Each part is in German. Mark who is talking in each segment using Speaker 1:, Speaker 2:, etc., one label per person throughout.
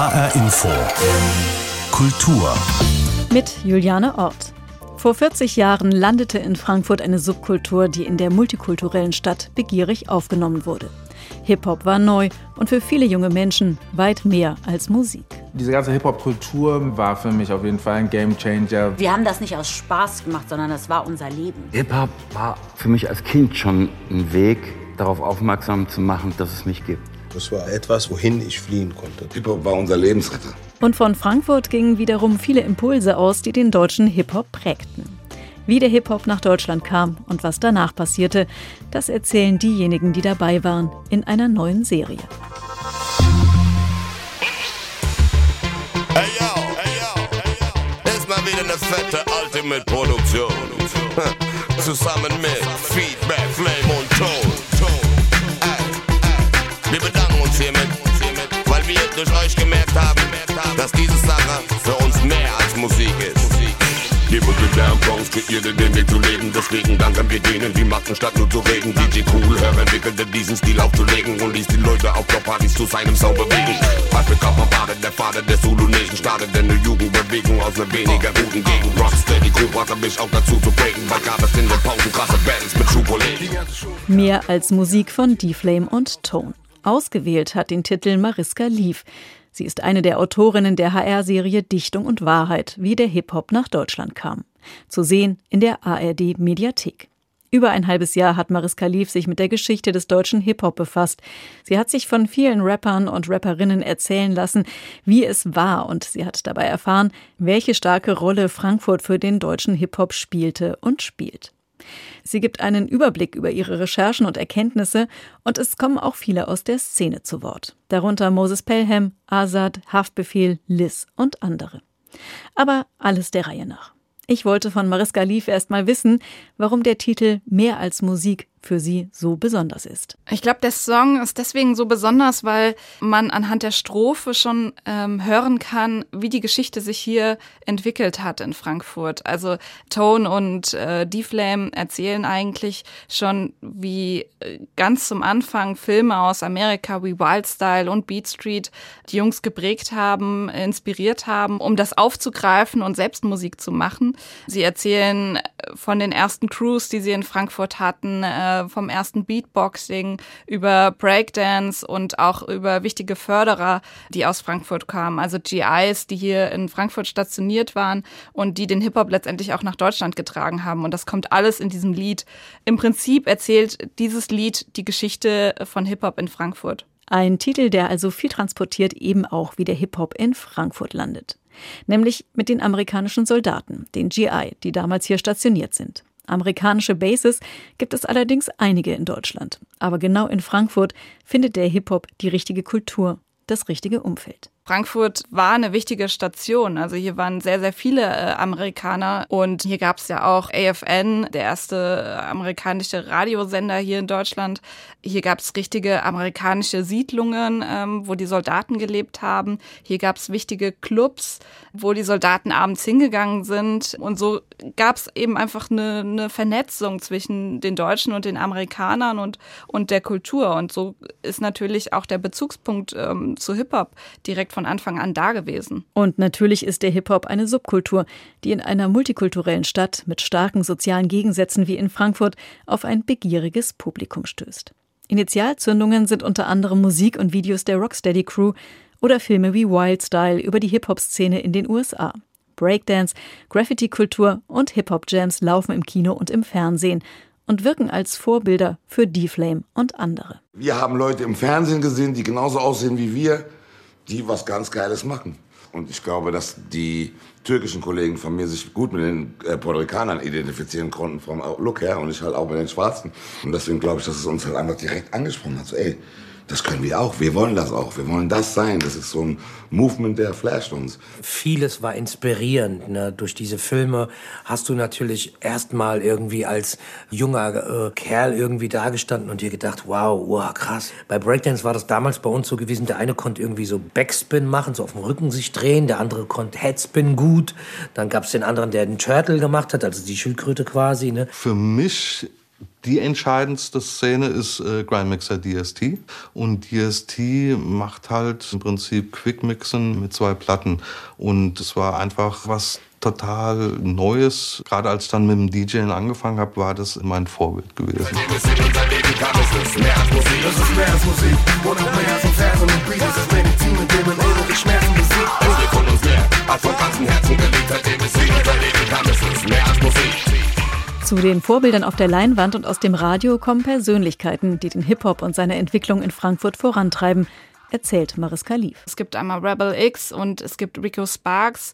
Speaker 1: HR Info. Kultur.
Speaker 2: Mit Juliane Ort. Vor 40 Jahren landete in Frankfurt eine Subkultur, die in der multikulturellen Stadt begierig aufgenommen wurde. Hip-Hop war neu und für viele junge Menschen weit mehr als Musik.
Speaker 3: Diese ganze Hip-Hop-Kultur war für mich auf jeden Fall ein Game-Changer.
Speaker 4: Wir haben das nicht aus Spaß gemacht, sondern das war unser Leben.
Speaker 5: Hip-Hop war für mich als Kind schon ein Weg, darauf aufmerksam zu machen, dass es mich gibt.
Speaker 6: Das war etwas, wohin ich fliehen konnte.
Speaker 7: Hip-Hop war unser Lebensretter.
Speaker 2: Und von Frankfurt gingen wiederum viele Impulse aus, die den deutschen Hip-Hop prägten. Wie der Hip-Hop nach Deutschland kam und was danach passierte, das erzählen diejenigen, die dabei waren, in einer neuen Serie.
Speaker 8: Hey yo, hey yo, hey yo. Ist mal wieder eine fette Ultimate-Produktion. Zusammen mit Feedback, Flame und Tone. Hiermit, weil wir durch euch gemerkt haben, dass diese Sache für uns mehr als Musik ist. Gib uns mit Lärmpongs, kreierte den Weg zu leben. Deswegen danken wir denen, die machten statt nur zu reden. DJ Cool, Hör entwickelte diesen Stil aufzulegen und ließ die Leute auf Partys zu seinem Sound bewegen. Patrick Kampernbade, der Vater der Zulu Nation, startete eine Jugendbewegung aus einer weniger guten Gegend. Rocksteady Crew brachte mich auch dazu zu breaken, weil gab es in den Pausen krasse Battles mit Schuhkollegen.
Speaker 2: Mehr als Musik von D-Flame und Tone. Ausgewählt hat den Titel Mariska Lief. Sie ist eine der Autorinnen der HR-Serie Dichtung und Wahrheit, wie der Hip-Hop nach Deutschland kam. Zu sehen in der ARD-Mediathek. Über ein halbes Jahr hat Mariska Lief sich mit der Geschichte des deutschen Hip-Hop befasst. Sie hat sich von vielen Rappern und Rapperinnen erzählen lassen, wie es war, und sie hat dabei erfahren, welche starke Rolle Frankfurt für den deutschen Hip-Hop spielte und spielt. Sie gibt einen Überblick über ihre Recherchen und Erkenntnisse und es kommen auch viele aus der Szene zu Wort. Darunter Moses Pelham, Azad, Haftbefehl, Liz und andere. Aber alles der Reihe nach. Ich wollte von Mariska Lief erst mal wissen, warum der Titel Mehr als Musik für sie so besonders ist.
Speaker 9: Ich glaube, der Song ist deswegen so besonders, weil man anhand der Strophe schon ähm, hören kann, wie die Geschichte sich hier entwickelt hat in Frankfurt. Also Tone und äh, D-Flame erzählen eigentlich schon, wie äh, ganz zum Anfang Filme aus Amerika wie Wild Style und Beat Street die Jungs geprägt haben, inspiriert haben, um das aufzugreifen und selbst Musik zu machen. Sie erzählen von den ersten Crews, die sie in Frankfurt hatten, äh, vom ersten Beatboxing über Breakdance und auch über wichtige Förderer, die aus Frankfurt kamen. Also GIs, die hier in Frankfurt stationiert waren und die den Hip-Hop letztendlich auch nach Deutschland getragen haben. Und das kommt alles in diesem Lied. Im Prinzip erzählt dieses Lied die Geschichte von Hip-Hop in Frankfurt.
Speaker 2: Ein Titel, der also viel transportiert, eben auch wie der Hip-Hop in Frankfurt landet. Nämlich mit den amerikanischen Soldaten, den GI, die damals hier stationiert sind. Amerikanische Bases gibt es allerdings einige in Deutschland. Aber genau in Frankfurt findet der Hip-Hop die richtige Kultur, das richtige Umfeld.
Speaker 9: Frankfurt war eine wichtige Station. Also hier waren sehr, sehr viele äh, Amerikaner und hier gab es ja auch AFN, der erste äh, amerikanische Radiosender hier in Deutschland. Hier gab es richtige amerikanische Siedlungen, ähm, wo die Soldaten gelebt haben. Hier gab es wichtige Clubs, wo die Soldaten abends hingegangen sind. Und so gab es eben einfach eine, eine Vernetzung zwischen den Deutschen und den Amerikanern und, und der Kultur. Und so ist natürlich auch der Bezugspunkt ähm, zu Hip-Hop direkt von von Anfang an da gewesen.
Speaker 2: Und natürlich ist der Hip-Hop eine Subkultur, die in einer multikulturellen Stadt mit starken sozialen Gegensätzen wie in Frankfurt auf ein begieriges Publikum stößt. Initialzündungen sind unter anderem Musik und Videos der Rocksteady Crew oder Filme wie Wild Style über die Hip-Hop-Szene in den USA. Breakdance, Graffiti-Kultur und Hip-Hop-Jams laufen im Kino und im Fernsehen und wirken als Vorbilder für D-Flame und andere.
Speaker 7: Wir haben Leute im Fernsehen gesehen, die genauso aussehen wie wir die was ganz Geiles machen. Und ich glaube, dass die türkischen Kollegen von mir sich gut mit den äh, Puerto Ricanern identifizieren konnten vom Look her und ich halt auch mit den Schwarzen. Und deswegen glaube ich, dass es uns halt einfach direkt angesprochen hat. So, ey, das können wir auch. Wir wollen das auch. Wir wollen das sein. Das ist so ein Movement, der flasht uns.
Speaker 10: Vieles war inspirierend. Ne? Durch diese Filme hast du natürlich erstmal irgendwie als junger äh, Kerl irgendwie dagestanden und dir gedacht, wow, wow, krass. Bei Breakdance war das damals bei uns so gewesen, der eine konnte irgendwie so Backspin machen, so auf dem Rücken sich drehen, der andere konnte Headspin gut. Dann gab es den anderen, der den Turtle gemacht hat, also die Schildkröte quasi. Ne?
Speaker 11: Für mich Die entscheidendste Szene ist äh, Grindmixer DST. Und DST macht halt im Prinzip Quickmixen mit zwei Platten. Und es war einfach was total Neues. Gerade als ich dann mit dem DJing angefangen habe, war das mein Vorbild gewesen.
Speaker 2: Zu den Vorbildern auf der Leinwand und aus dem Radio kommen Persönlichkeiten, die den Hip-Hop und seine Entwicklung in Frankfurt vorantreiben, erzählt Mariska Lief.
Speaker 9: Es gibt einmal Rebel X und es gibt Rico Sparks,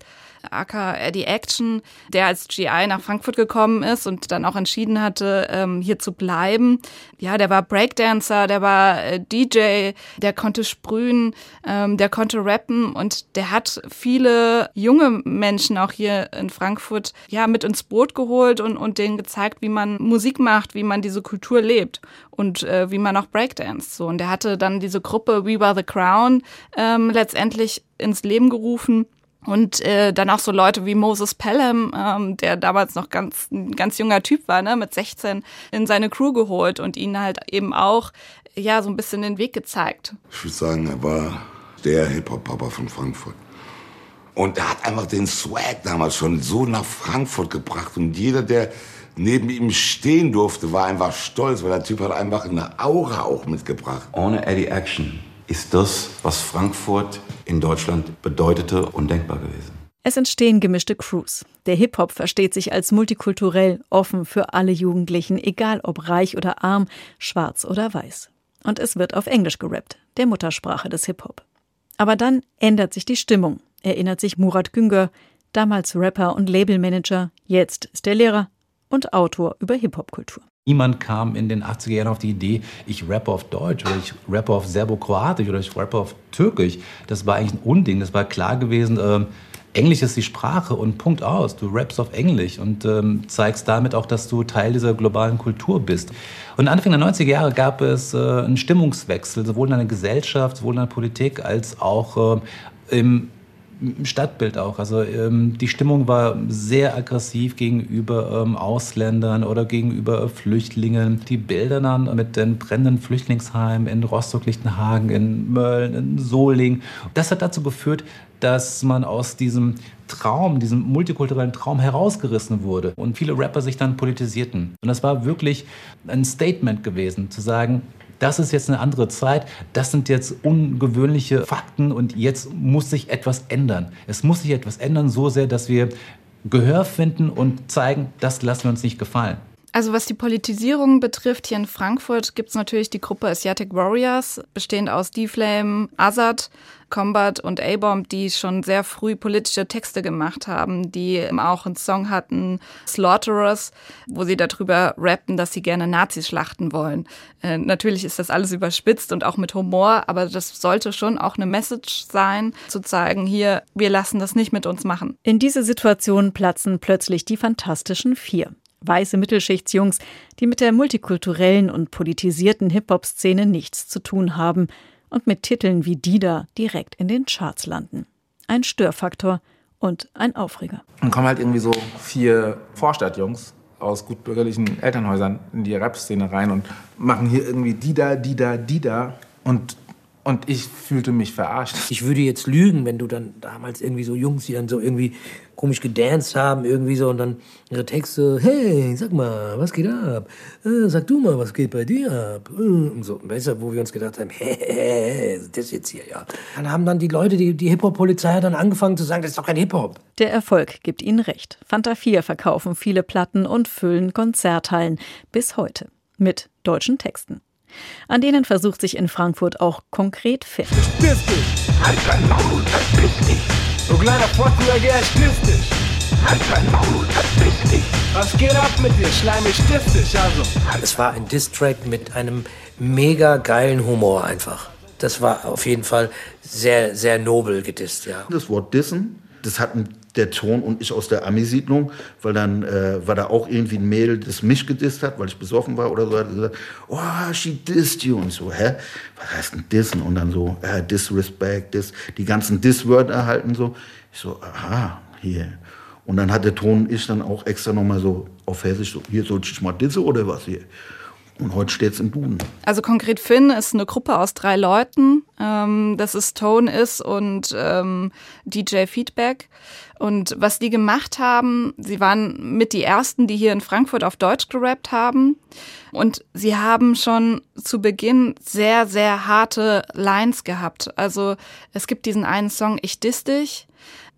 Speaker 9: aka Eddie Action, der als GI nach Frankfurt gekommen ist und dann auch entschieden hatte, ähm, hier zu bleiben. Ja, der war Breakdancer, der war äh, DJ, der konnte sprühen, ähm, der konnte rappen und der hat viele junge Menschen auch hier in Frankfurt ja mit ins Boot geholt und, und denen gezeigt, wie man Musik macht, wie man diese Kultur lebt und äh, wie man auch Breakdance. So und der hatte dann diese Gruppe We Were the Crown ähm, letztendlich ins Leben gerufen und äh, dann auch so Leute wie Moses Pelham, ähm, der damals noch ganz ein ganz junger Typ war, ne, mit 16 in seine Crew geholt und ihnen halt eben auch ja so ein bisschen den Weg gezeigt.
Speaker 7: Ich würde sagen, er war der Hip-Hop-Papa von Frankfurt. Und er hat einfach den Swag damals schon so nach Frankfurt gebracht. Und jeder, der neben ihm stehen durfte, war einfach stolz, weil der Typ hat einfach eine Aura auch mitgebracht.
Speaker 5: Ohne Eddie Action ist das, was Frankfurt in Deutschland bedeutete, undenkbar gewesen.
Speaker 2: Es entstehen gemischte Crews. Der Hip-Hop versteht sich als multikulturell, offen für alle Jugendlichen, egal ob reich oder arm, schwarz oder weiß. Und es wird auf Englisch gerappt, der Muttersprache des Hip-Hop. Aber dann ändert sich die Stimmung, erinnert sich Murat Güngör, damals Rapper und Labelmanager, jetzt ist er Lehrer und Autor über Hip-Hop-Kultur.
Speaker 12: Niemand kam in den 80er Jahren auf die Idee, ich rappe auf Deutsch oder ich rappe auf Serbokroatisch oder ich rappe auf Türkisch. Das war eigentlich ein Unding. Das war klar gewesen, äh, Englisch ist die Sprache und Punkt aus. Du rappst auf Englisch und ähm, zeigst damit auch, dass du Teil dieser globalen Kultur bist. Und Anfang der 90er Jahre gab es äh, einen Stimmungswechsel, sowohl in der Gesellschaft, sowohl in der Politik als auch äh, im Stadtbild auch. Also ähm, die Stimmung war sehr aggressiv gegenüber ähm, Ausländern oder gegenüber Flüchtlingen. Die Bilder dann mit den brennenden Flüchtlingsheimen in Rostock-Lichtenhagen, in Mölln, in Solingen. Das hat dazu geführt, dass man aus diesem Traum, diesem multikulturellen Traum herausgerissen wurde und viele Rapper sich dann politisierten. Und das war wirklich ein Statement gewesen, zu sagen, das ist jetzt eine andere Zeit, das sind jetzt ungewöhnliche Fakten und jetzt muss sich etwas ändern. Es muss sich etwas ändern, so sehr, dass wir Gehör finden und zeigen, das lassen wir uns nicht gefallen.
Speaker 9: Also was die Politisierung betrifft, hier in Frankfurt gibt es natürlich die Gruppe Asiatic Warriors, bestehend aus D-Flame, Azad, Combat und A-Bomb, die schon sehr früh politische Texte gemacht haben, die auch einen Song hatten, Slaughterers, wo sie darüber rappen, dass sie gerne Nazis schlachten wollen. Äh, natürlich ist das alles überspitzt und auch mit Humor, aber das sollte schon auch eine Message sein, zu zeigen, hier, wir lassen das nicht mit uns machen.
Speaker 2: In diese Situation platzen plötzlich die Fantastischen Vier weiße Mittelschichtsjungs, die mit der multikulturellen und politisierten Hip-Hop-Szene nichts zu tun haben und mit Titeln wie Dida direkt in den Charts landen. Ein Störfaktor und ein Aufreger.
Speaker 3: Dann kommen halt irgendwie so vier Vorstadtjungs aus gutbürgerlichen Elternhäusern in die Rap-Szene rein und machen hier irgendwie Dida, Dida, Dida und und ich fühlte mich verarscht.
Speaker 10: Ich würde jetzt lügen, wenn du dann damals irgendwie so Jungs, die dann so irgendwie komisch gedanced haben, irgendwie so, und dann ihre Texte, hey, sag mal, was geht ab? Äh, sag du mal, was geht bei dir ab? Äh, und so, weißt du, wo wir uns gedacht haben, hey, das jetzt hier, ja. Dann haben dann die Leute, die, die Hip-Hop-Polizei dann angefangen zu sagen, das ist doch kein Hip-Hop.
Speaker 2: Der Erfolg gibt ihnen recht. Fanta 4 verkaufen viele Platten und füllen Konzerthallen bis heute mit deutschen Texten. An denen versucht sich in Frankfurt auch konkret.
Speaker 13: Verpiss dich! Halt dein Maul, verpiss dich! Du kleiner Pottenberger, verpiss dich! Halt dein Maul, verpiss dich! Was geht ab mit dir, schleimig, dich also!
Speaker 10: Es war ein Distrack mit einem mega geilen Humor einfach. Das war auf jeden Fall sehr, sehr nobel gedisst, ja.
Speaker 14: Das Wort Dissen, das hatten der Ton und ich aus der Ami-Siedlung, weil dann äh, war da auch irgendwie ein Mädel, das mich gedisst hat, weil ich besoffen war oder so, hat gesagt, oh, she dissed you und so, hä? Was heißt denn dissen? Und dann so, äh, disrespect, dis, die ganzen Diss-Wörter erhalten so. Ich so, aha, hier. Und dann hat der Ton ich dann auch extra nochmal so auf Hessisch so, hier soll ich mal diese oder was hier? Und heute steht es im Duden.
Speaker 9: Also konkret Finn ist eine Gruppe aus drei Leuten. Ähm, das ist Tone Is und ähm, DJ Feedback. Und was die gemacht haben, sie waren mit die ersten, die hier in Frankfurt auf Deutsch gerappt haben. Und sie haben schon zu Beginn sehr, sehr harte Lines gehabt. Also es gibt diesen einen Song, Ich diss dich.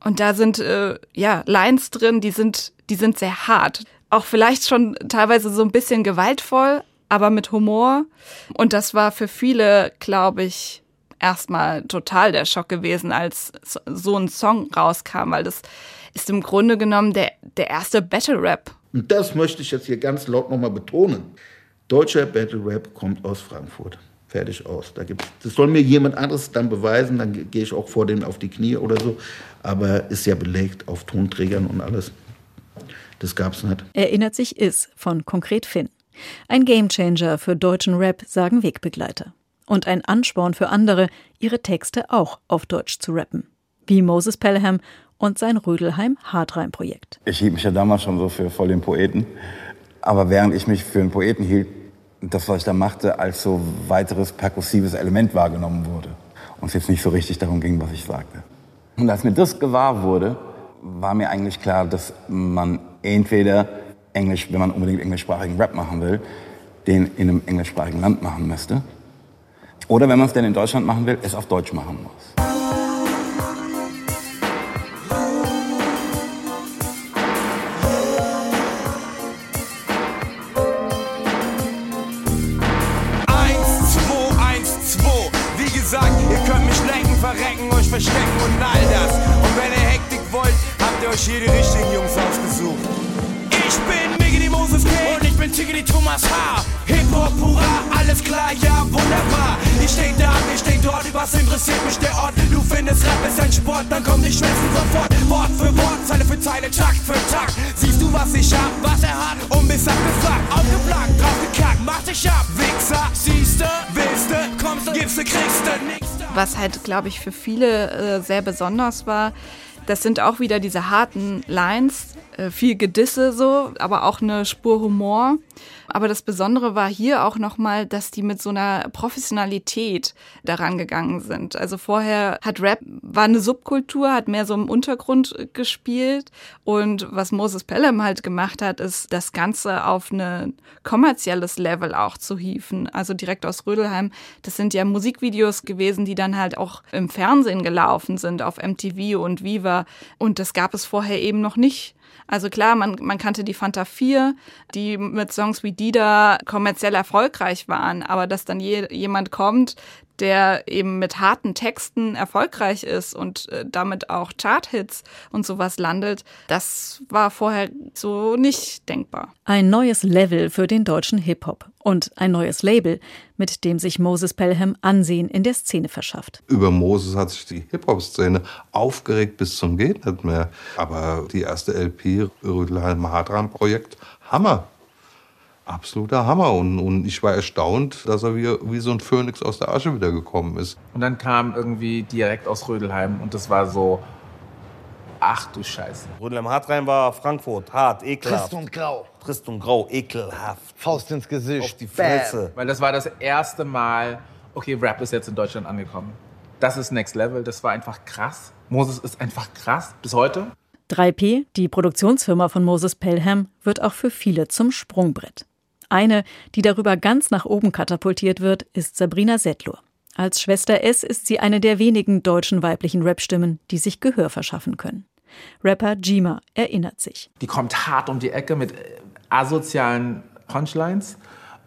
Speaker 9: Und da sind äh, ja Lines drin, die sind, die sind sehr hart. Auch vielleicht schon teilweise so ein bisschen gewaltvoll, aber mit Humor. Und das war für viele, glaube ich, erstmal total der Schock gewesen, als so ein Song rauskam, weil das ist im Grunde genommen der, der erste Battle Rap.
Speaker 14: Und das möchte ich jetzt hier ganz laut nochmal betonen. Deutscher Battle Rap kommt aus Frankfurt. Fertig aus. Da gibt's, das soll mir jemand anderes dann beweisen, dann gehe ich auch vor denen auf die Knie oder so. Aber ist ja belegt auf Tonträgern und alles. Das gab's nicht.
Speaker 2: Erinnert sich Is von Konkret Finn. Ein Gamechanger für deutschen Rap, sagen Wegbegleiter. Und ein Ansporn für andere, ihre Texte auch auf Deutsch zu rappen. Wie Moses Pelham und sein Rödelheim-Hartreim-Projekt.
Speaker 5: Ich hielt mich ja damals schon so für voll den Poeten. Aber während ich mich für einen Poeten hielt, das, was ich da machte, als so weiteres perkussives Element wahrgenommen wurde. Und es jetzt nicht so richtig darum ging, was ich sagte. Und als mir das gewahr wurde, war mir eigentlich klar, dass man entweder Englisch, wenn man unbedingt englischsprachigen Rap machen will, den in einem englischsprachigen Land machen müsste. Oder wenn man es denn in Deutschland machen will, es auf Deutsch machen muss.
Speaker 13: Verrecken, euch verstecken und all das. Und wenn ihr Hektik wollt, habt ihr euch hier Tiggity Thomas H. Hip-Hop pura, alles klar, ja wunderbar. Ich steh da, ich steh dort, was interessiert mich der Ort? Du findest Rap ist ein Sport, dann komm die Schmerzen sofort. Wort für Wort, Zeile für Zeile, Takt für Takt. Siehst du, was ich hab, was er hat und bist abgefuckt, aufgeplagt, draufgekackt, mach dich ab, Wichser. Siehste, willste, du, gibst du, kriegst du, nix.
Speaker 9: Was halt, glaube ich, für viele äh, sehr besonders war, das sind auch wieder diese harten Lines, viel Gedisse so, aber auch eine Spur Humor. Aber das Besondere war hier auch nochmal, dass die mit so einer Professionalität daran gegangen sind. Also vorher hat Rap, war eine Subkultur, hat mehr so im Untergrund gespielt. Und was Moses Pelham halt gemacht hat, ist das Ganze auf ein kommerzielles Level auch zu hieven. Also direkt aus Rödelheim. Das sind ja Musikvideos gewesen, die dann halt auch im Fernsehen gelaufen sind, auf MTV und Viva. Und das gab es vorher eben noch nicht. Also klar, man, man kannte die Fanta 4, die mit Songs wie Dida kommerziell erfolgreich waren, aber dass dann je, jemand kommt, der eben mit harten Texten erfolgreich ist und äh, damit auch Charthits und sowas landet, das war vorher so nicht denkbar.
Speaker 2: Ein neues Level für den deutschen Hip-Hop und ein neues Label, mit dem sich Moses Pelham Ansehen in der Szene verschafft.
Speaker 11: Über Moses hat sich die Hip-Hop-Szene aufgeregt bis zum Geht nicht mehr. Aber die erste LP, Rödelheim Hartram-Projekt, Hammer. Absoluter Hammer. Und, und ich war erstaunt, dass er wie, wie so ein Phönix aus der Asche wiedergekommen ist.
Speaker 3: Und dann kam irgendwie direkt aus Rödelheim und das war so, ach du Scheiße.
Speaker 15: Rödelheim Hartrein war Frankfurt, hart, ekelhaft.
Speaker 16: Trist und grau.
Speaker 15: Trist und grau, ekelhaft.
Speaker 16: Faust ins Gesicht.
Speaker 15: Auf die Fresse.
Speaker 3: Weil das war das erste Mal, okay, Rap ist jetzt in Deutschland angekommen. Das ist Next Level, das war einfach krass. Moses ist einfach krass, bis heute.
Speaker 2: 3P, die Produktionsfirma von Moses Pelham, wird auch für viele zum Sprungbrett. Eine, die darüber ganz nach oben katapultiert wird, ist Sabrina Settler. Als Schwester S ist sie eine der wenigen deutschen weiblichen Rapstimmen, die sich Gehör verschaffen können. Rapper Jima erinnert sich.
Speaker 3: Die kommt hart um die Ecke mit asozialen Punchlines,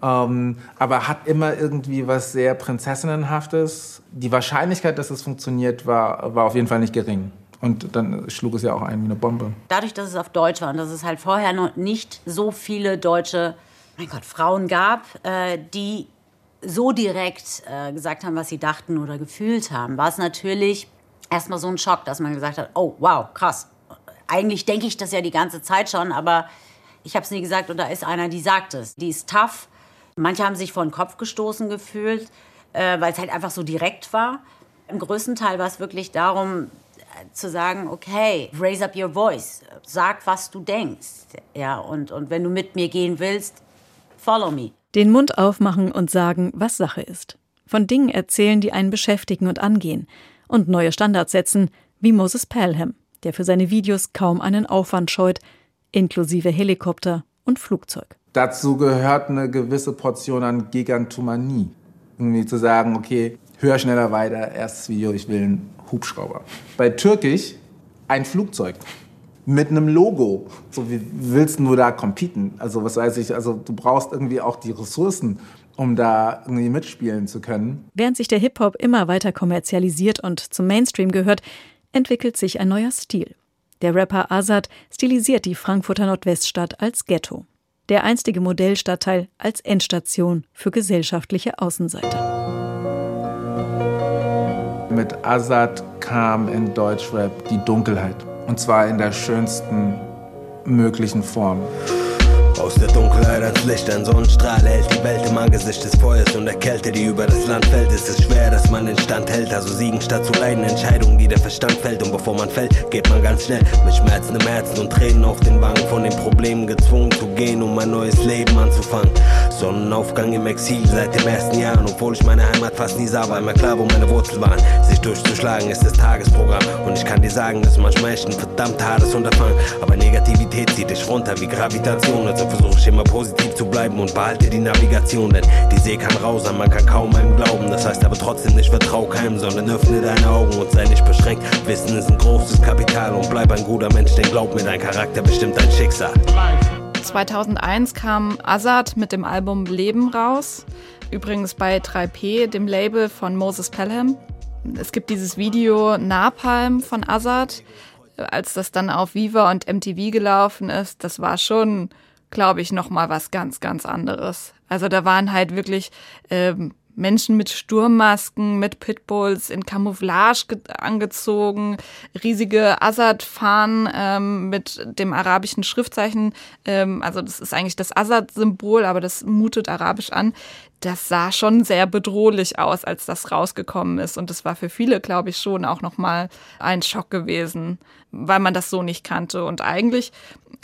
Speaker 3: ähm, aber hat immer irgendwie was sehr Prinzessinnenhaftes. Die Wahrscheinlichkeit, dass es funktioniert, war, war auf jeden Fall nicht gering. Und dann schlug es ja auch ein wie eine Bombe.
Speaker 4: Dadurch, dass es auf Deutsch war und dass es halt vorher noch nicht so viele deutsche mein Gott, Frauen gab, äh, die so direkt äh, gesagt haben, was sie dachten oder gefühlt haben, war es natürlich erstmal so ein Schock, dass man gesagt hat, oh wow, krass. Eigentlich denke ich das ja die ganze Zeit schon, aber ich habe es nie gesagt und da ist einer, die sagt es. Die ist tough. Manche haben sich vor den Kopf gestoßen gefühlt, äh, weil es halt einfach so direkt war. Im größten Teil war es wirklich darum, zu sagen, okay, raise up your voice, sag, was du denkst. Ja, und, und wenn du mit mir gehen willst, follow me.
Speaker 2: Den Mund aufmachen und sagen, was Sache ist. Von Dingen erzählen, die einen beschäftigen und angehen. Und neue Standards setzen, wie Moses Pelham, der für seine Videos kaum einen Aufwand scheut, inklusive Helikopter und Flugzeug.
Speaker 3: Dazu gehört eine gewisse Portion an Gigantomanie. Irgendwie zu sagen, okay, höher, schneller, weiter, erstes Video, ich will einen Hubschrauber. Bei Türkisch ein Flugzeug mit einem Logo. So, wie willst du da competen? Also, was weiß ich, also du brauchst irgendwie auch die Ressourcen, um da irgendwie mitspielen zu können.
Speaker 2: Während sich der Hip-Hop immer weiter kommerzialisiert und zum Mainstream gehört, entwickelt sich ein neuer Stil. Der Rapper Azad stilisiert die Frankfurter Nordweststadt als Ghetto. Der einstige Modellstadtteil als Endstation für gesellschaftliche Außenseiter.
Speaker 3: Mit Azad kam in Deutschrap die Dunkelheit. Und zwar in der schönsten möglichen Form.
Speaker 16: Aus der Dunkelheit als Licht ein Sonnenstrahl hält die Welt im Angesicht des Feuers und der Kälte, die über das Land fällt. Ist es schwer, dass man den Stand hält, also siegen statt zu leiden. Entscheidungen, die der Verstand fällt und bevor man fällt, geht man ganz schnell mit Schmerzen im Herzen und Tränen auf den Wangen. Von den Problemen gezwungen zu gehen, um ein neues Leben anzufangen. Sonnenaufgang im Exil seit dem ersten Jahr. Und obwohl ich meine Heimat fast nie sah, war immer klar, wo meine Wurzeln waren. Sich durchzuschlagen ist das Tagesprogramm. Und ich kann dir sagen, dass manchmal echt ein verdammt hartes Unterfangen. Aber Negativität zieht dich runter wie Gravitation. Also versuche ich immer positiv zu bleiben und behalte die Navigation. Denn die See kann rau sein, man kann kaum einem glauben. Das heißt aber trotzdem nicht vertrau keinem, sondern öffne deine Augen und sei nicht beschränkt. Wissen ist ein großes Kapital und bleib ein guter Mensch, denn glaub mir, dein Charakter bestimmt dein Schicksal.
Speaker 9: 2001 kam Azad mit dem Album Leben raus. Übrigens bei 3P, dem Label von Moses Pelham. Es gibt dieses Video Napalm von Azad. Als das dann auf Viva und MTV gelaufen ist, das war schon, glaube ich, noch mal was ganz, ganz anderes. Also da waren halt wirklich ähm, Menschen mit Sturmmasken, mit Pitbulls in Camouflage angezogen, riesige Assad-Fahnen ähm, mit dem arabischen Schriftzeichen. Ähm, also das ist eigentlich das Assad-Symbol, aber das mutet arabisch an. Das sah schon sehr bedrohlich aus, als das rausgekommen ist. Und das war für viele, glaube ich, schon auch nochmal ein Schock gewesen, weil man das so nicht kannte. Und eigentlich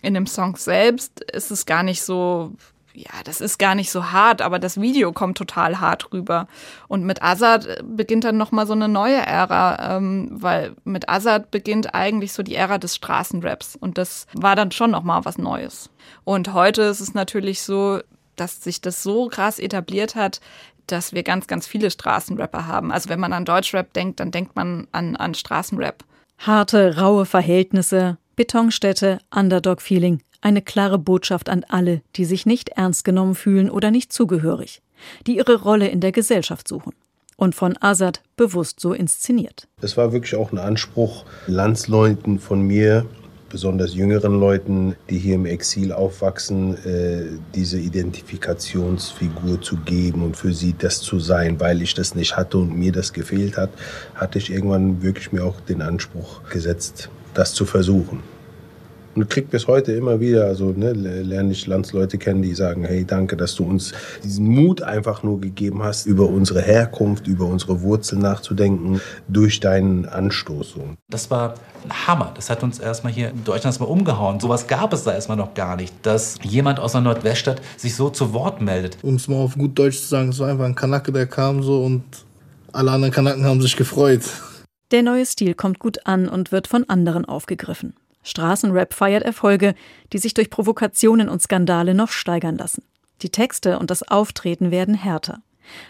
Speaker 9: in dem Song selbst ist es gar nicht so ja, das ist gar nicht so hart, aber das Video kommt total hart rüber. Und mit Azad beginnt dann nochmal so eine neue Ära, ähm, weil mit Azad beginnt eigentlich so die Ära des Straßenraps. Und das war dann schon nochmal was Neues. Und heute ist es natürlich so, dass sich das so krass etabliert hat, dass wir ganz, ganz viele Straßenrapper haben. Also wenn man an Deutschrap denkt, dann denkt man an, an Straßenrap.
Speaker 2: Harte, raue Verhältnisse, Betonstädte, Underdog-Feeling. Eine klare Botschaft an alle, die sich nicht ernst genommen fühlen oder nicht zugehörig, die ihre Rolle in der Gesellschaft suchen. Und von Azad bewusst so inszeniert.
Speaker 6: Es war wirklich auch ein Anspruch, Landsleuten von mir, besonders jüngeren Leuten, die hier im Exil aufwachsen, äh, diese Identifikationsfigur zu geben und für sie das zu sein, weil ich das nicht hatte und mir das gefehlt hat, hatte ich irgendwann wirklich mir auch den Anspruch gesetzt, das zu versuchen. Und kriegt bis heute immer wieder, also ne, lerne ich Landsleute kennen, die sagen, hey, danke, dass du uns diesen Mut einfach nur gegeben hast, über unsere Herkunft, über unsere Wurzeln nachzudenken, durch deinen Anstoß.
Speaker 12: Das war ein Hammer. Das hat uns erstmal hier in Deutschland erstmal umgehauen. Sowas gab es da erstmal noch gar nicht, dass jemand aus der Nordweststadt sich so zu Wort meldet.
Speaker 17: Um es mal auf gut Deutsch zu sagen, es war einfach ein Kanake, der kam so und alle anderen Kanaken haben sich gefreut.
Speaker 2: Der neue Stil kommt gut an und wird von anderen aufgegriffen. Straßenrap feiert Erfolge, die sich durch Provokationen und Skandale noch steigern lassen. Die Texte und das Auftreten werden härter.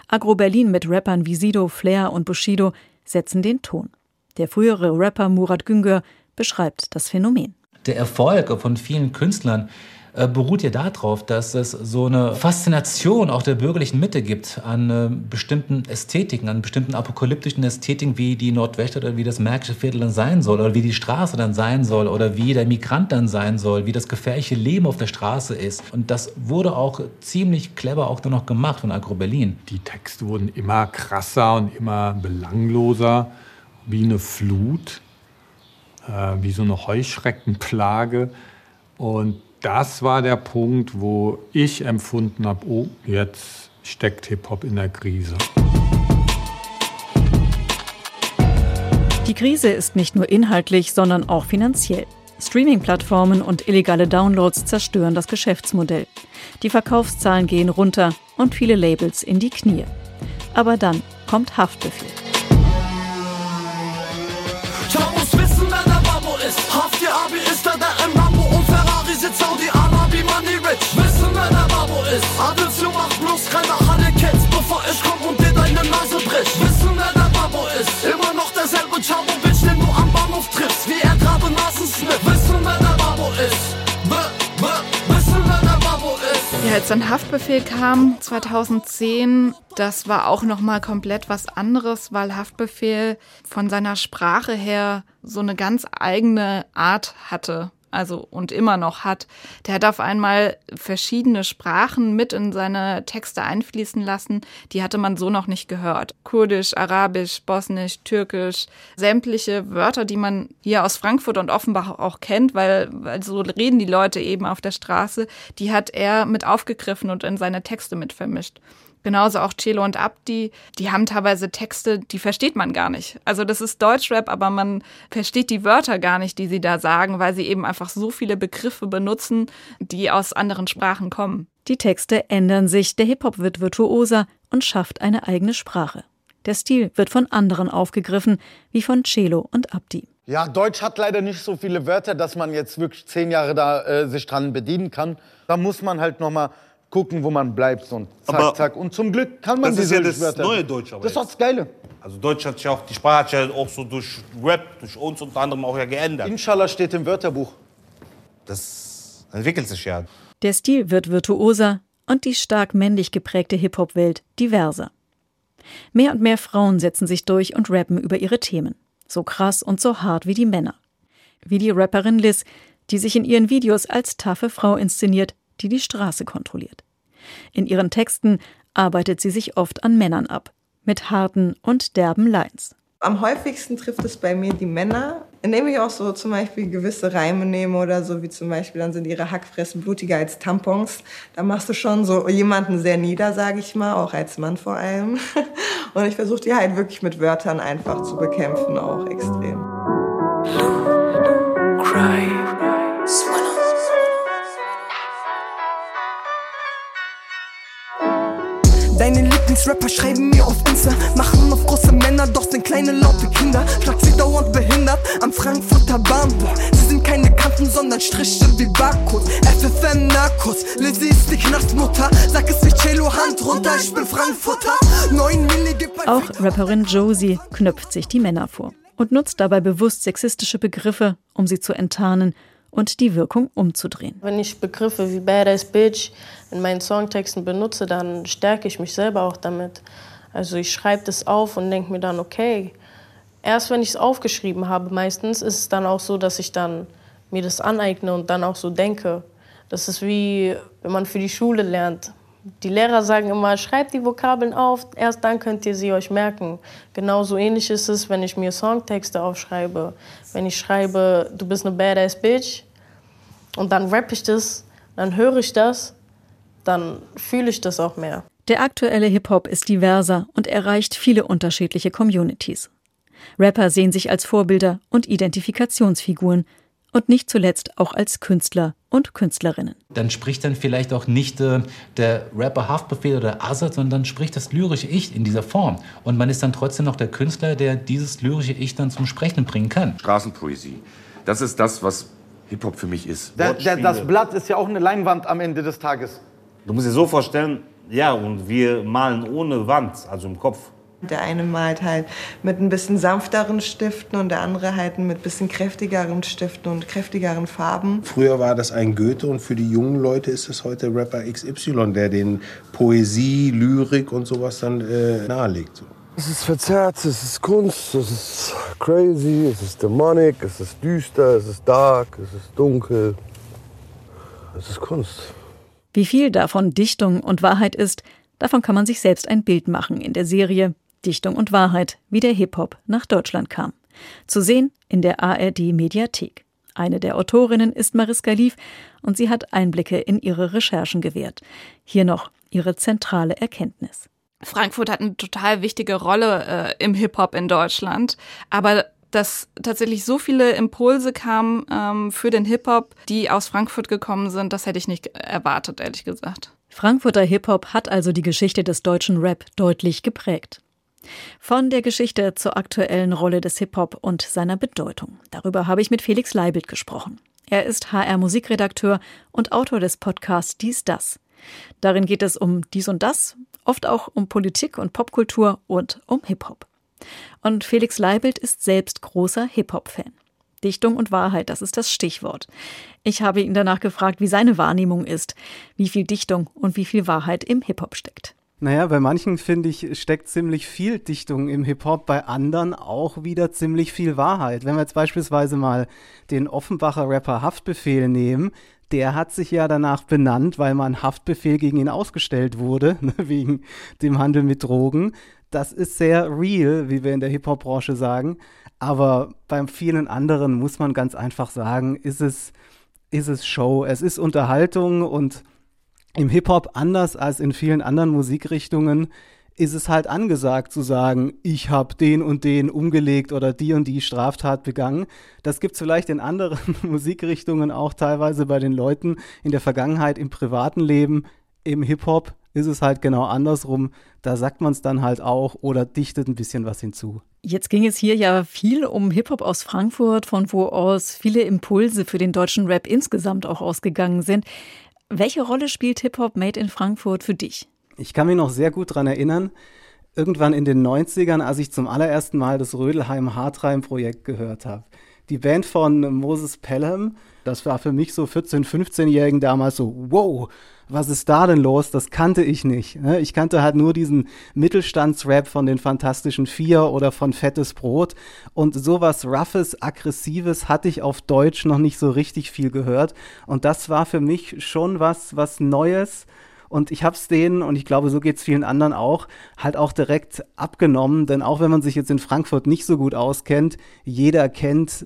Speaker 2: Agro Berlin mit Rappern wie Sido, Flair und Bushido setzen den Ton. Der frühere Rapper Murat Güngör beschreibt das Phänomen.
Speaker 12: Der Erfolg von vielen Künstlern äh, beruht ja darauf, dass es so eine Faszination auch der bürgerlichen Mitte gibt an äh, bestimmten Ästhetiken, an bestimmten apokalyptischen Ästhetiken, wie die Nordwest oder wie das Märkische Viertel dann sein soll oder wie die Straße dann sein soll oder wie der Migrant dann sein soll, wie das gefährliche Leben auf der Straße ist. Und das wurde auch ziemlich clever auch nur noch gemacht von Agro Berlin.
Speaker 18: Die Texte wurden immer krasser und immer belangloser, wie eine Flut, äh, wie so eine Heuschreckenplage. Und das war der Punkt, wo ich empfunden habe, oh, jetzt steckt Hip-Hop in der Krise.
Speaker 2: Die Krise ist nicht nur inhaltlich, sondern auch finanziell. Streaming-Plattformen und illegale Downloads zerstören das Geschäftsmodell. Die Verkaufszahlen gehen runter und viele Labels in die Knie. Aber dann kommt Haftbefehl.
Speaker 19: Ist. Adelsjung macht bloß keine Halle Kids, bevor ich komm und dir deine Nase bricht. Wissen, wer der Babo ist. Immer noch derselbe Chavo Bitch, den du am Bahnhof triffst, wie er gerade Nasen Smith. Wissen, wer der Babo ist. Wissen, wer der Babo ist.
Speaker 9: Ja, als dann Haftbefehl kam 2010, das war auch noch mal komplett was anderes, weil Haftbefehl von seiner Sprache her so eine ganz eigene Art hatte. Also und immer noch hat. Der hat auf einmal verschiedene Sprachen mit in seine Texte einfließen lassen. Die hatte man so noch nicht gehört. Kurdisch, Arabisch, Bosnisch, Türkisch, sämtliche Wörter, die man hier aus Frankfurt und Offenbach auch kennt, weil, weil so reden die Leute eben auf der Straße, die hat er mit aufgegriffen und in seine Texte mit vermischt. Genauso auch Celo und Abdi, die haben teilweise Texte, die versteht man gar nicht. Also das ist Deutschrap, aber man versteht die Wörter gar nicht, die sie da sagen, weil sie eben einfach so viele Begriffe benutzen, die aus anderen Sprachen kommen.
Speaker 2: Die Texte ändern sich, der Hip-Hop wird virtuoser und schafft eine eigene Sprache. Der Stil wird von anderen aufgegriffen, wie von Celo und Abdi.
Speaker 20: Ja, Deutsch hat leider nicht so viele Wörter, dass man jetzt wirklich zehn Jahre da äh, sich dran bedienen kann. Da muss man halt noch mal gucken, wo man bleibt und zack,
Speaker 15: Aber
Speaker 20: zack. Und zum Glück kann man
Speaker 15: Das ist
Speaker 20: diese
Speaker 15: ja das
Speaker 20: Wörter.
Speaker 15: neue Deutsch. Aber
Speaker 20: Das ist das Geile.
Speaker 15: Also Deutsch hat sich auch, die Sprache hat sich ja auch so durch Rap, durch uns unter anderem auch ja geändert.
Speaker 20: Inshallah steht im Wörterbuch.
Speaker 15: Das entwickelt sich ja.
Speaker 2: Der Stil wird virtuoser und die stark männlich geprägte Hip-Hop-Welt diverser. Mehr und mehr Frauen setzen sich durch und rappen über ihre Themen. So krass und so hart wie die Männer. Wie die Rapperin Liz, die sich in ihren Videos als taffe Frau inszeniert, die die Straße kontrolliert. In ihren Texten arbeitet sie sich oft an Männern ab, mit harten und derben Lines.
Speaker 21: Am häufigsten trifft es bei mir die Männer, indem ich auch so zum Beispiel gewisse Reime nehme oder so, wie zum Beispiel, dann sind ihre Hackfressen blutiger als Tampons. Da machst du schon so jemanden sehr nieder, sage ich mal, auch als Mann vor allem. Und ich versuche die halt wirklich mit Wörtern einfach zu bekämpfen, auch extrem.
Speaker 22: Deine Lieblingsrapper schreiben mir auf Insta, machen auf große Männer, doch sind kleine laute Kinder. Schlag sie dauernd behindert am Frankfurter Bahnhof. Sie sind keine Kanten, sondern Striche wie Barcodes. FFM Narcos, Lizzie ist die Knastmutter. Sag es wie Cello, Hand runter, ich bin Frankfurter. 9 Milli gibt ein
Speaker 2: Auch Rapperin Josie knöpft sich die Männer vor und nutzt dabei bewusst sexistische Begriffe, um sie zu enttarnen und die Wirkung umzudrehen.
Speaker 23: Wenn ich Begriffe wie Badass Bitch in meinen Songtexten benutze, dann stärke ich mich selber auch damit. Also ich schreibe das auf und denke mir dann, okay, erst wenn ich es aufgeschrieben habe, meistens ist es dann auch so, dass ich dann mir das aneigne und dann auch so denke. Das ist wie, wenn man für die Schule lernt. Die Lehrer sagen immer, schreibt die Vokabeln auf, erst dann könnt ihr sie euch merken. Genauso ähnlich ist es, wenn ich mir Songtexte aufschreibe. Wenn ich schreibe, du bist eine Badass Bitch und dann rappe ich das, dann höre ich das, dann fühle ich das auch mehr.
Speaker 2: Der aktuelle Hip-Hop ist diverser und erreicht viele unterschiedliche Communities. Rapper sehen sich als Vorbilder und Identifikationsfiguren und nicht zuletzt auch als Künstler und Künstlerinnen.
Speaker 12: Dann spricht dann vielleicht auch nicht äh, der Rapper Haftbefehl oder Azad, sondern dann spricht das lyrische Ich in dieser Form. Und man ist dann trotzdem noch der Künstler, der dieses lyrische Ich dann zum Sprechen bringen kann.
Speaker 24: Straßenpoesie. Das ist das, was Hip-Hop für mich ist.
Speaker 20: Der, der, das Blatt ist ja auch eine Leinwand am Ende des Tages.
Speaker 15: Du musst dir so vorstellen, ja, und wir malen ohne Wand, also im Kopf.
Speaker 21: Der eine malt halt mit ein bisschen sanfteren Stiften und der andere halt mit ein bisschen kräftigeren Stiften und kräftigeren Farben.
Speaker 6: Früher war das ein Goethe und für die jungen Leute ist es heute Rapper XY, der den Poesie, Lyrik und sowas dann äh, nahelegt.
Speaker 25: Es ist verzerrt, es ist Kunst, es ist crazy, es ist demonic, es ist düster, es ist dark, es ist dunkel. Es ist Kunst.
Speaker 2: Wie viel davon Dichtung und Wahrheit ist, davon kann man sich selbst ein Bild machen in der Serie Dichtung und Wahrheit, wie der Hip-Hop nach Deutschland kam. Zu sehen in der ARD Mediathek. Eine der Autorinnen ist Mariska Lief und sie hat Einblicke in ihre Recherchen gewährt. Hier noch ihre zentrale Erkenntnis.
Speaker 9: Frankfurt hat eine total wichtige Rolle äh, im Hip-Hop in Deutschland, aber dass tatsächlich so viele Impulse kamen ähm, für den Hip-Hop, die aus Frankfurt gekommen sind. Das hätte ich nicht erwartet, ehrlich gesagt.
Speaker 2: Frankfurter Hip-Hop hat also die Geschichte des deutschen Rap deutlich geprägt. Von der Geschichte zur aktuellen Rolle des Hip-Hop und seiner Bedeutung. Darüber habe ich mit Felix Leibelt gesprochen. Er ist HR-Musikredakteur und Autor des Podcasts Dies Das. Darin geht es um dies und das, oft auch um Politik und Popkultur und um Hip-Hop. Und Felix Leibelt ist selbst großer Hip-Hop-Fan. Dichtung und Wahrheit, das ist das Stichwort. Ich habe ihn danach gefragt, wie seine Wahrnehmung ist, wie viel Dichtung und wie viel Wahrheit im Hip-Hop steckt.
Speaker 26: Naja, bei manchen finde ich, steckt ziemlich viel Dichtung im Hip-Hop, bei anderen auch wieder ziemlich viel Wahrheit. Wenn wir jetzt beispielsweise mal den Offenbacher Rapper Haftbefehl nehmen, der hat sich ja danach benannt, weil man Haftbefehl gegen ihn ausgestellt wurde, ne, wegen dem Handel mit Drogen. Das ist sehr real, wie wir in der Hip-Hop-Branche sagen. Aber beim vielen anderen muss man ganz einfach sagen, ist es, ist es Show. Es ist Unterhaltung und im Hip-Hop anders als in vielen anderen Musikrichtungen ist es halt angesagt zu sagen, ich habe den und den umgelegt oder die und die Straftat begangen. Das gibt es vielleicht in anderen Musikrichtungen auch teilweise bei den Leuten in der Vergangenheit im privaten Leben. Im Hip-Hop ist es halt genau andersrum. Da sagt man es dann halt auch oder dichtet ein bisschen was hinzu.
Speaker 2: Jetzt ging es hier ja viel um Hip-Hop aus Frankfurt, von wo aus viele Impulse für den deutschen Rap insgesamt auch ausgegangen sind. Welche Rolle spielt Hip-Hop Made in Frankfurt für dich?
Speaker 26: Ich kann mich noch sehr gut daran erinnern, irgendwann in den 90ern, als ich zum allerersten Mal das Rödelheim-Hartreim-Projekt gehört habe. Die Band von Moses Pelham, das war für mich so 14-, 15-Jährigen damals so, wow, was ist da denn los? Das kannte ich nicht. Ne? Ich kannte halt nur diesen Mittelstandsrap von den Fantastischen Vier oder von Fettes Brot. Und sowas Roughes, Aggressives hatte ich auf Deutsch noch nicht so richtig viel gehört. Und das war für mich schon was, was Neues. Und ich habe es denen, und ich glaube, so geht es vielen anderen auch, halt auch direkt abgenommen. Denn auch wenn man sich jetzt in Frankfurt nicht so gut auskennt, jeder kennt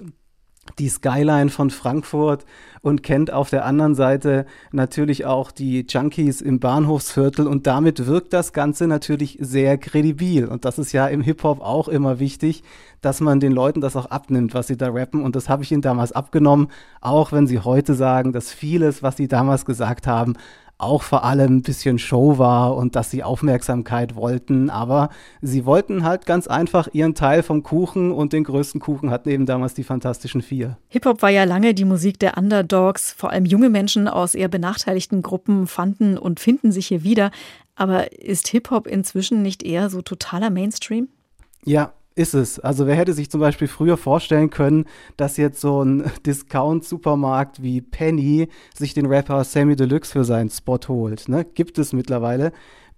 Speaker 26: die Skyline von Frankfurt und kennt auf der anderen Seite natürlich auch die Junkies im Bahnhofsviertel. Und damit wirkt das Ganze natürlich sehr kredibil. Und das ist ja im Hip-Hop auch immer wichtig, dass man den Leuten das auch abnimmt, was sie da rappen. Und das habe ich ihnen damals abgenommen, auch wenn sie heute sagen, dass vieles, was sie damals gesagt haben, auch vor allem ein bisschen Show war und dass sie Aufmerksamkeit wollten. Aber sie wollten halt ganz einfach ihren Teil vom Kuchen und den größten Kuchen hatten eben damals die Fantastischen Vier.
Speaker 2: Hip-Hop war ja lange die Musik der Underdogs. Vor allem junge Menschen aus eher benachteiligten Gruppen fanden und finden sich hier wieder. Aber ist Hip-Hop inzwischen nicht eher so totaler Mainstream?
Speaker 26: Ja, ist es. Also wer hätte sich zum Beispiel früher vorstellen können, dass jetzt so ein Discount-Supermarkt wie Penny sich den Rapper Sammy Deluxe für seinen Spot holt. Ne? Gibt es mittlerweile.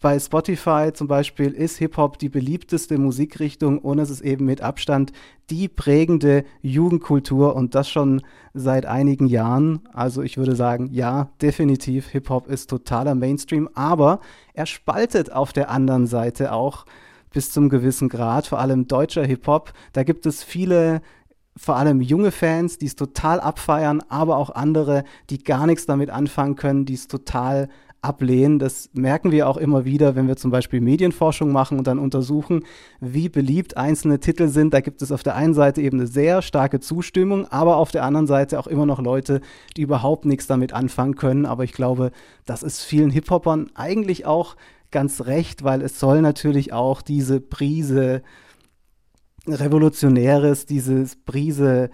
Speaker 26: Bei Spotify zum Beispiel ist Hip-Hop die beliebteste Musikrichtung und es ist eben mit Abstand die prägende Jugendkultur und das schon seit einigen Jahren. Also ich würde sagen, ja, definitiv, Hip-Hop ist totaler Mainstream, aber er spaltet auf der anderen Seite auch bis zum gewissen Grad, vor allem deutscher Hip-Hop. Da gibt es viele vor allem junge Fans, die es total abfeiern, aber auch andere, die gar nichts damit anfangen können, die es total ablehnen. Das merken wir auch immer wieder, wenn wir zum Beispiel Medienforschung machen und dann untersuchen, wie beliebt einzelne Titel sind. Da gibt es auf der einen Seite eben eine sehr starke Zustimmung, aber auf der anderen Seite auch immer noch Leute, die überhaupt nichts damit anfangen können. Aber ich glaube, das ist vielen Hip-Hopern eigentlich auch ganz recht, weil es soll natürlich auch diese Prise Revolutionäres, dieses Prise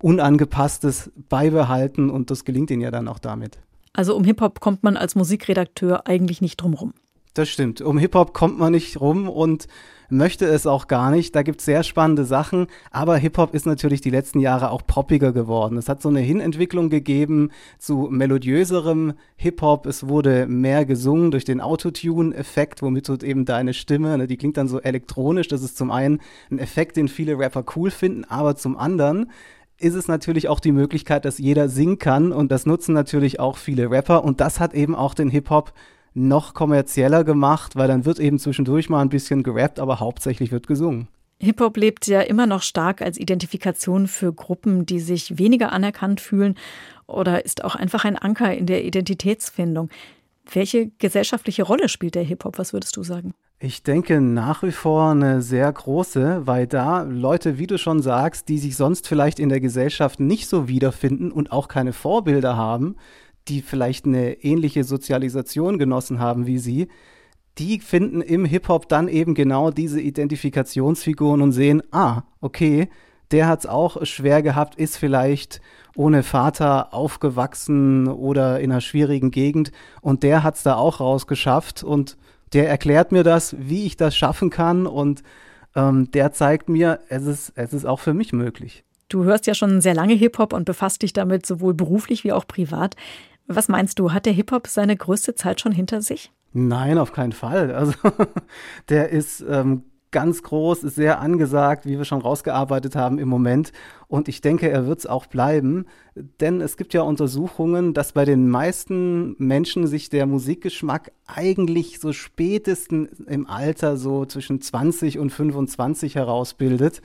Speaker 26: Unangepasstes beibehalten und das gelingt ihnen ja dann auch damit.
Speaker 2: Also um Hip-Hop kommt man als Musikredakteur eigentlich nicht drum rum.
Speaker 26: Das stimmt. Um Hip-Hop kommt man nicht rum und möchte es auch gar nicht. Da gibt es sehr spannende Sachen, aber Hip-Hop ist natürlich die letzten Jahre auch poppiger geworden. Es hat so eine Hinentwicklung gegeben zu melodiöserem Hip-Hop. Es wurde mehr gesungen durch den Autotune-Effekt, womit du eben deine Stimme, ne, die klingt dann so elektronisch. Das ist zum einen ein Effekt, den viele Rapper cool finden, aber zum anderen ist es natürlich auch die Möglichkeit, dass jeder singen kann und das nutzen natürlich auch viele Rapper und das hat eben auch den Hip-Hop noch kommerzieller gemacht, weil dann wird eben zwischendurch mal ein bisschen gerappt, aber hauptsächlich wird gesungen.
Speaker 2: Hip-Hop lebt ja immer noch stark als Identifikation für Gruppen, die sich weniger anerkannt fühlen oder ist auch einfach ein Anker in der Identitätsfindung. Welche gesellschaftliche Rolle spielt der Hip-Hop? Was würdest du sagen?
Speaker 26: Ich denke nach wie vor eine sehr große, weil da Leute, wie du schon sagst, die sich sonst vielleicht in der Gesellschaft nicht so wiederfinden und auch keine Vorbilder haben, die vielleicht eine ähnliche Sozialisation genossen haben wie sie, die finden im Hip-Hop dann eben genau diese Identifikationsfiguren und sehen, ah, okay, der hat es auch schwer gehabt, ist vielleicht ohne Vater aufgewachsen oder in einer schwierigen Gegend und der hat es da auch rausgeschafft und der erklärt mir das, wie ich das schaffen kann und ähm, der zeigt mir, es ist, es ist auch für mich möglich.
Speaker 2: Du hörst ja schon sehr lange Hip-Hop und befasst dich damit sowohl beruflich wie auch privat. Was meinst du, hat der Hip-Hop seine größte Zeit schon hinter sich?
Speaker 26: Nein, auf keinen Fall. Also der ist ähm, ganz groß, ist sehr angesagt, wie wir schon rausgearbeitet haben im Moment. Und ich denke, er wird es auch bleiben. Denn es gibt ja Untersuchungen, dass bei den meisten Menschen sich der Musikgeschmack eigentlich so spätestens im Alter so zwischen 20 und 25 herausbildet.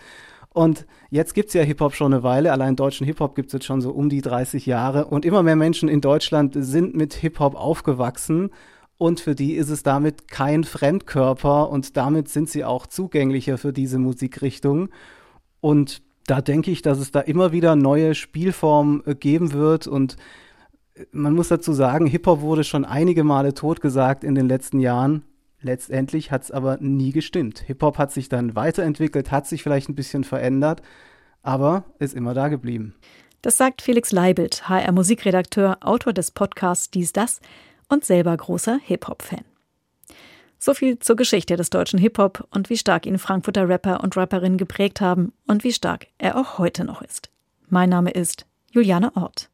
Speaker 26: Und jetzt gibt es ja Hip-Hop schon eine Weile. Allein deutschen Hip-Hop gibt es jetzt schon so um die 30 Jahre. Und immer mehr Menschen in Deutschland sind mit Hip-Hop aufgewachsen und für die ist es damit kein Fremdkörper und damit sind sie auch zugänglicher für diese Musikrichtung. Und da denke ich, dass es da immer wieder neue Spielformen äh, geben wird und äh, man muss dazu sagen, Hip-Hop wurde schon einige Male totgesagt in den letzten Jahren. Letztendlich hat es aber nie gestimmt. Hip-Hop hat sich dann weiterentwickelt, hat sich vielleicht ein bisschen verändert, aber ist immer da geblieben.
Speaker 2: Das sagt Felix Leibelt, HR-Musikredakteur, Autor des Podcasts Dies Das und selber großer Hip-Hop-Fan. So viel zur Geschichte des deutschen Hip-Hop und wie stark ihn Frankfurter Rapper und Rapperinnen geprägt haben und wie stark er auch heute noch ist. Mein Name ist Juliane Ort.